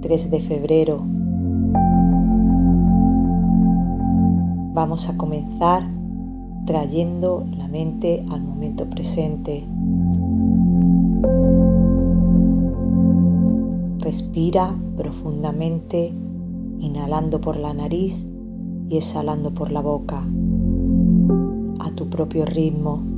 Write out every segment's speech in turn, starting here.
3 de febrero. Vamos a comenzar trayendo la mente al momento presente. Respira profundamente, inhalando por la nariz y exhalando por la boca, a tu propio ritmo.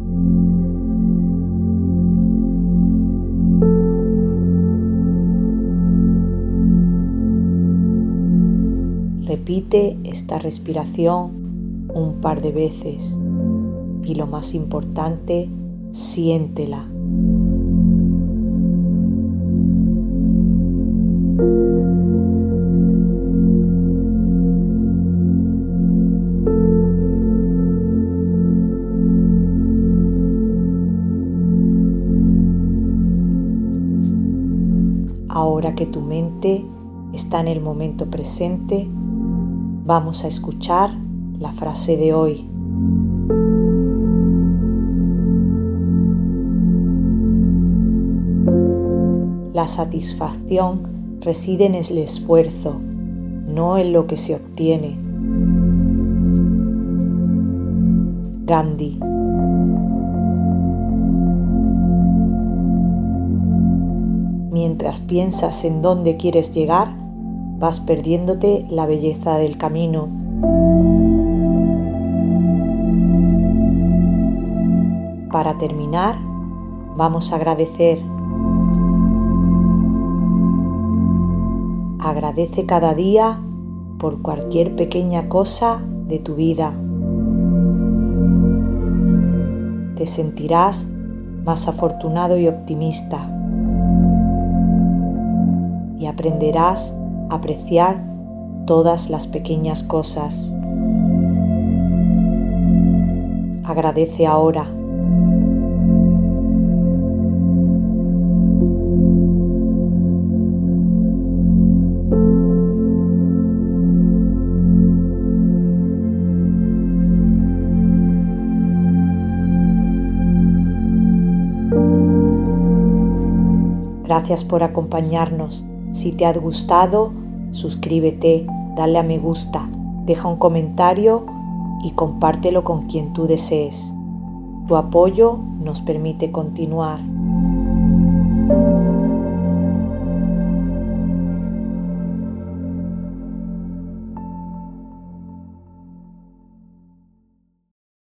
Repite esta respiración un par de veces y lo más importante, siéntela. Ahora que tu mente está en el momento presente, Vamos a escuchar la frase de hoy. La satisfacción reside en el esfuerzo, no en lo que se obtiene. Gandhi. Mientras piensas en dónde quieres llegar, vas perdiéndote la belleza del camino. Para terminar, vamos a agradecer. Agradece cada día por cualquier pequeña cosa de tu vida. Te sentirás más afortunado y optimista y aprenderás apreciar todas las pequeñas cosas. Agradece ahora. Gracias por acompañarnos. Si te ha gustado, suscríbete, dale a me gusta, deja un comentario y compártelo con quien tú desees. Tu apoyo nos permite continuar.